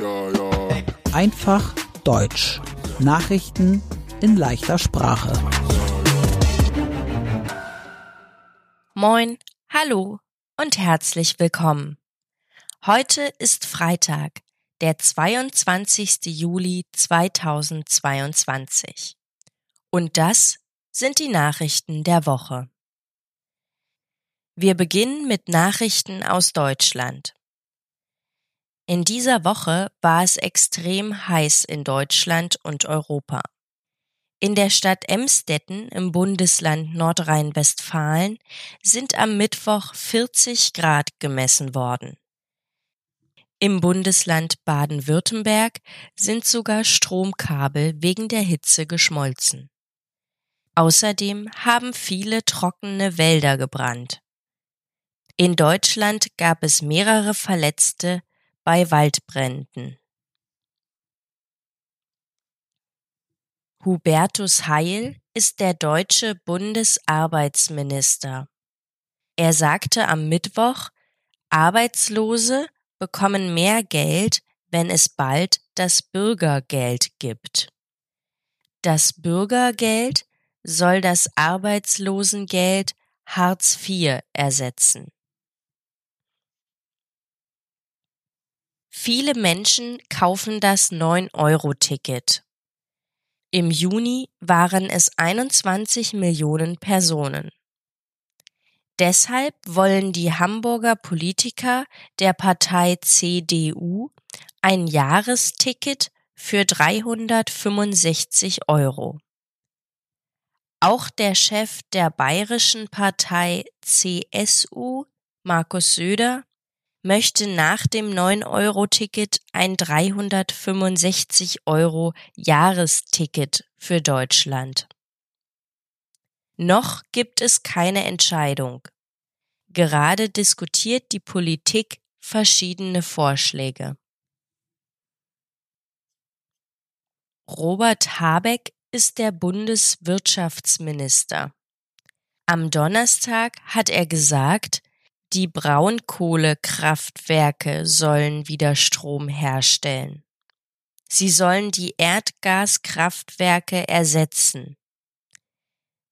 Ja, ja. Einfach Deutsch. Nachrichten in leichter Sprache. Moin, hallo und herzlich willkommen. Heute ist Freitag, der 22. Juli 2022. Und das sind die Nachrichten der Woche. Wir beginnen mit Nachrichten aus Deutschland. In dieser Woche war es extrem heiß in Deutschland und Europa. In der Stadt Emstetten im Bundesland Nordrhein-Westfalen sind am Mittwoch 40 Grad gemessen worden. Im Bundesland Baden-Württemberg sind sogar Stromkabel wegen der Hitze geschmolzen. Außerdem haben viele trockene Wälder gebrannt. In Deutschland gab es mehrere Verletzte bei Waldbränden. Hubertus Heil ist der deutsche Bundesarbeitsminister. Er sagte am Mittwoch, Arbeitslose bekommen mehr Geld, wenn es bald das Bürgergeld gibt. Das Bürgergeld soll das Arbeitslosengeld Hartz IV ersetzen. Viele Menschen kaufen das 9-Euro-Ticket. Im Juni waren es 21 Millionen Personen. Deshalb wollen die Hamburger Politiker der Partei CDU ein Jahresticket für 365 Euro. Auch der Chef der bayerischen Partei CSU, Markus Söder, möchte nach dem 9-Euro-Ticket ein 365 Euro Jahresticket für Deutschland. Noch gibt es keine Entscheidung. Gerade diskutiert die Politik verschiedene Vorschläge. Robert Habeck ist der Bundeswirtschaftsminister. Am Donnerstag hat er gesagt, die Braunkohlekraftwerke sollen wieder Strom herstellen. Sie sollen die Erdgaskraftwerke ersetzen.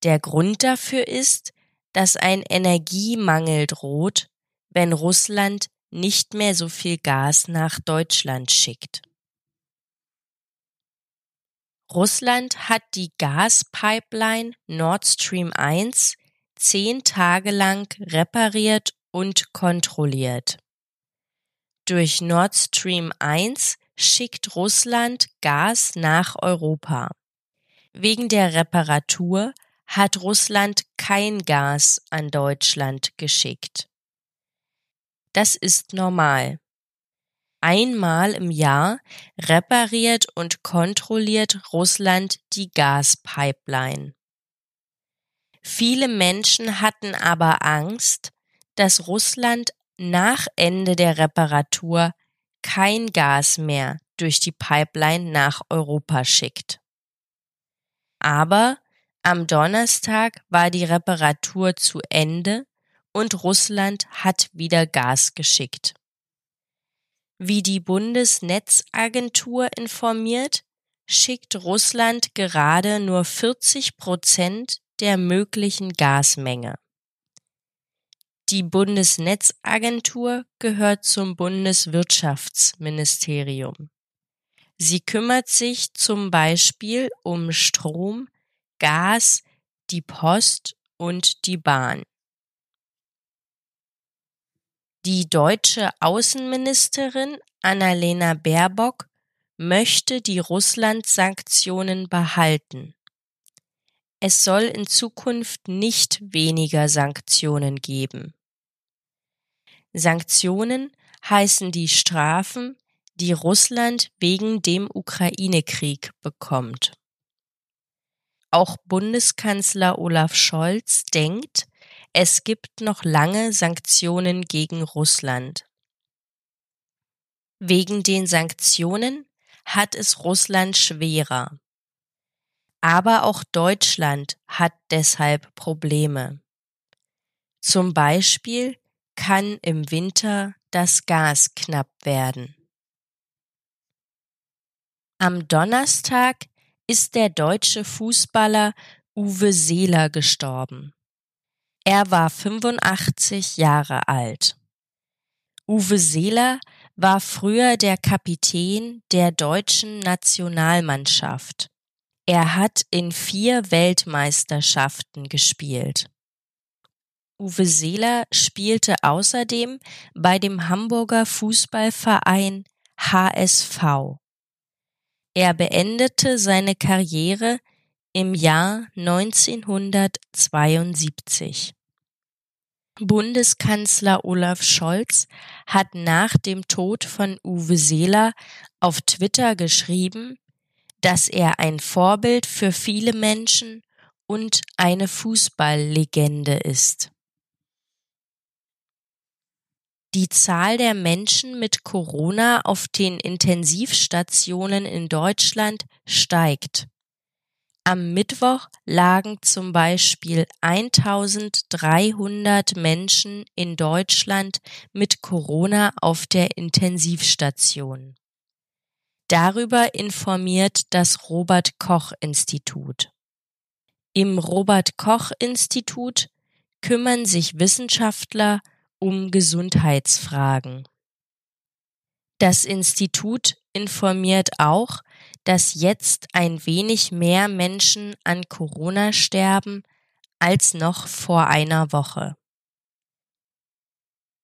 Der Grund dafür ist, dass ein Energiemangel droht, wenn Russland nicht mehr so viel Gas nach Deutschland schickt. Russland hat die Gaspipeline Nord Stream 1 zehn Tage lang repariert und kontrolliert. Durch Nord Stream 1 schickt Russland Gas nach Europa. Wegen der Reparatur hat Russland kein Gas an Deutschland geschickt. Das ist normal. Einmal im Jahr repariert und kontrolliert Russland die Gaspipeline. Viele Menschen hatten aber Angst, dass Russland nach Ende der Reparatur kein Gas mehr durch die Pipeline nach Europa schickt. Aber am Donnerstag war die Reparatur zu Ende und Russland hat wieder Gas geschickt. Wie die Bundesnetzagentur informiert, schickt Russland gerade nur 40 Prozent der möglichen Gasmenge. Die Bundesnetzagentur gehört zum Bundeswirtschaftsministerium. Sie kümmert sich zum Beispiel um Strom, Gas, die Post und die Bahn. Die deutsche Außenministerin Annalena Baerbock möchte die Russland-Sanktionen behalten. Es soll in Zukunft nicht weniger Sanktionen geben. Sanktionen heißen die Strafen, die Russland wegen dem Ukraine-Krieg bekommt. Auch Bundeskanzler Olaf Scholz denkt, es gibt noch lange Sanktionen gegen Russland. Wegen den Sanktionen hat es Russland schwerer. Aber auch Deutschland hat deshalb Probleme. Zum Beispiel kann im Winter das Gas knapp werden. Am Donnerstag ist der deutsche Fußballer Uwe Seeler gestorben. Er war 85 Jahre alt. Uwe Seeler war früher der Kapitän der deutschen Nationalmannschaft. Er hat in vier Weltmeisterschaften gespielt. Uwe Seeler spielte außerdem bei dem Hamburger Fußballverein HSV. Er beendete seine Karriere im Jahr 1972. Bundeskanzler Olaf Scholz hat nach dem Tod von Uwe Seeler auf Twitter geschrieben, dass er ein Vorbild für viele Menschen und eine Fußballlegende ist. Die Zahl der Menschen mit Corona auf den Intensivstationen in Deutschland steigt. Am Mittwoch lagen zum Beispiel 1300 Menschen in Deutschland mit Corona auf der Intensivstation. Darüber informiert das Robert Koch Institut. Im Robert Koch Institut kümmern sich Wissenschaftler um Gesundheitsfragen. Das Institut informiert auch, dass jetzt ein wenig mehr Menschen an Corona sterben als noch vor einer Woche.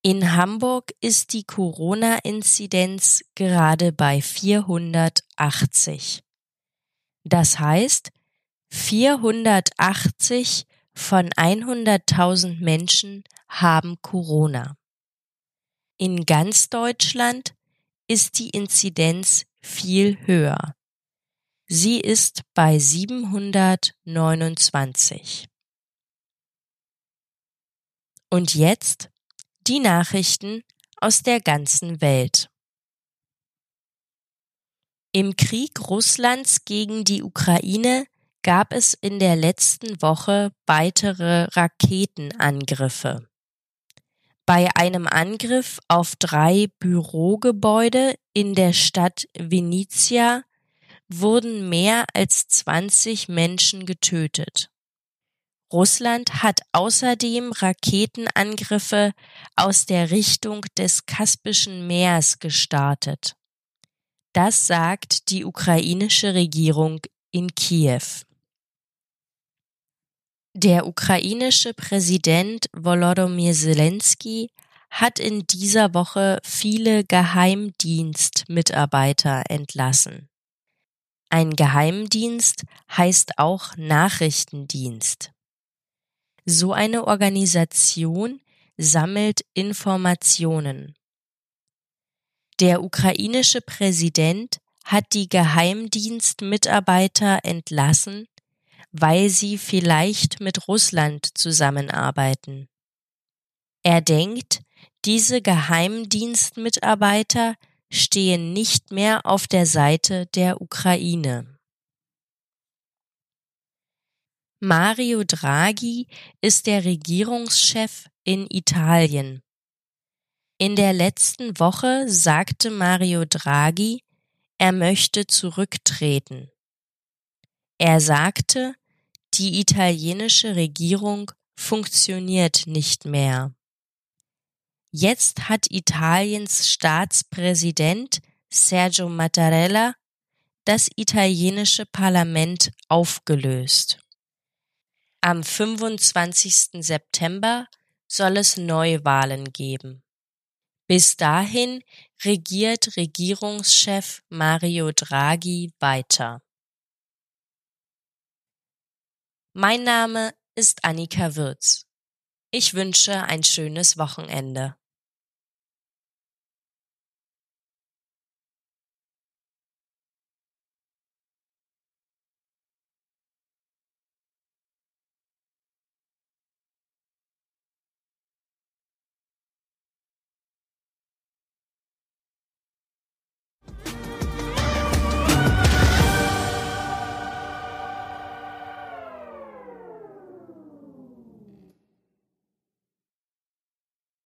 In Hamburg ist die Corona-Inzidenz gerade bei 480. Das heißt, 480 von 100.000 Menschen haben Corona. In ganz Deutschland ist die Inzidenz viel höher. Sie ist bei 729. Und jetzt die Nachrichten aus der ganzen Welt. Im Krieg Russlands gegen die Ukraine gab es in der letzten Woche weitere Raketenangriffe. Bei einem Angriff auf drei Bürogebäude in der Stadt Venezia wurden mehr als 20 Menschen getötet. Russland hat außerdem Raketenangriffe aus der Richtung des Kaspischen Meers gestartet. Das sagt die ukrainische Regierung in Kiew. Der ukrainische Präsident Volodymyr Zelensky hat in dieser Woche viele Geheimdienstmitarbeiter entlassen. Ein Geheimdienst heißt auch Nachrichtendienst. So eine Organisation sammelt Informationen. Der ukrainische Präsident hat die Geheimdienstmitarbeiter entlassen, weil sie vielleicht mit Russland zusammenarbeiten. Er denkt, diese Geheimdienstmitarbeiter stehen nicht mehr auf der Seite der Ukraine. Mario Draghi ist der Regierungschef in Italien. In der letzten Woche sagte Mario Draghi, er möchte zurücktreten. Er sagte, die italienische Regierung funktioniert nicht mehr. Jetzt hat Italiens Staatspräsident Sergio Mattarella das italienische Parlament aufgelöst. Am 25. September soll es Neuwahlen geben. Bis dahin regiert Regierungschef Mario Draghi weiter. Mein Name ist Annika Würz. Ich wünsche ein schönes Wochenende.